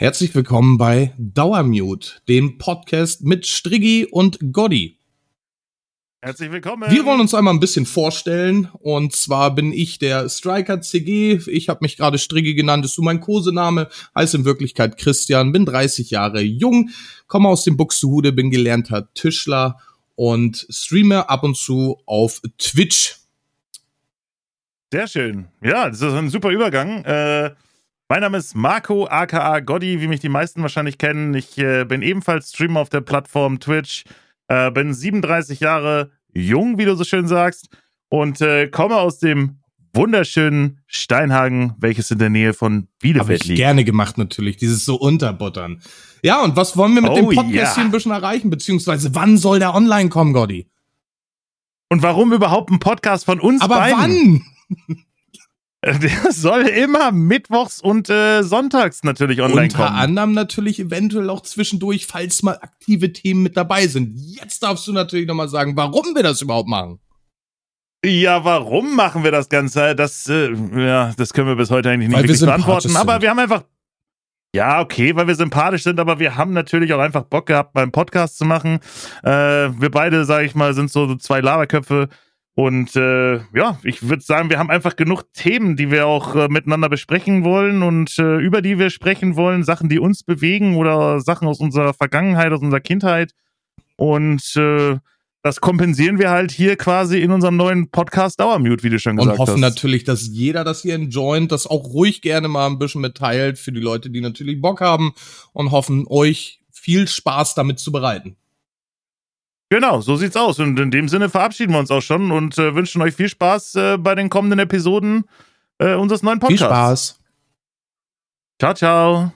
Herzlich willkommen bei Dauermute, dem Podcast mit Striggi und Goddy. Herzlich willkommen. Wir wollen uns einmal ein bisschen vorstellen. Und zwar bin ich der Striker CG. Ich habe mich gerade Striggi genannt, ist so mein Kosename. Heiße in Wirklichkeit Christian, bin 30 Jahre jung, komme aus dem Buxtehude, bin gelernter Tischler und streame ab und zu auf Twitch. Sehr schön. Ja, das ist ein super Übergang. Äh mein Name ist Marco, aka Gotti, wie mich die meisten wahrscheinlich kennen. Ich äh, bin ebenfalls Streamer auf der Plattform Twitch, äh, bin 37 Jahre jung, wie du so schön sagst, und äh, komme aus dem wunderschönen Steinhagen, welches in der Nähe von Bielefeld liegt. gerne gemacht natürlich, dieses so unterbuttern. Ja, und was wollen wir mit oh, dem Podcast ja. hier ein bisschen erreichen, beziehungsweise wann soll der online kommen, Gotti? Und warum überhaupt ein Podcast von uns Aber beiden? wann? Der soll immer mittwochs und äh, sonntags natürlich online Unter kommen. Unter anderem natürlich eventuell auch zwischendurch, falls mal aktive Themen mit dabei sind. Jetzt darfst du natürlich nochmal sagen, warum wir das überhaupt machen. Ja, warum machen wir das Ganze? Das, äh, ja, das können wir bis heute eigentlich nicht wirklich beantworten. Aber wir haben einfach. Ja, okay, weil wir sympathisch sind, aber wir haben natürlich auch einfach Bock gehabt, beim Podcast zu machen. Äh, wir beide, sage ich mal, sind so zwei Laberköpfe und äh, ja, ich würde sagen, wir haben einfach genug Themen, die wir auch äh, miteinander besprechen wollen und äh, über die wir sprechen wollen, Sachen, die uns bewegen oder Sachen aus unserer Vergangenheit, aus unserer Kindheit. Und äh, das kompensieren wir halt hier quasi in unserem neuen Podcast Dauermute, wie du schon gesagt hast. Und hoffen hast. natürlich, dass jeder das hier enjoyt, das auch ruhig gerne mal ein bisschen mitteilt für die Leute, die natürlich Bock haben und hoffen, euch viel Spaß damit zu bereiten. Genau, so sieht's aus. Und in dem Sinne verabschieden wir uns auch schon und äh, wünschen euch viel Spaß äh, bei den kommenden Episoden äh, unseres neuen Podcasts. Viel Spaß. Ciao, ciao.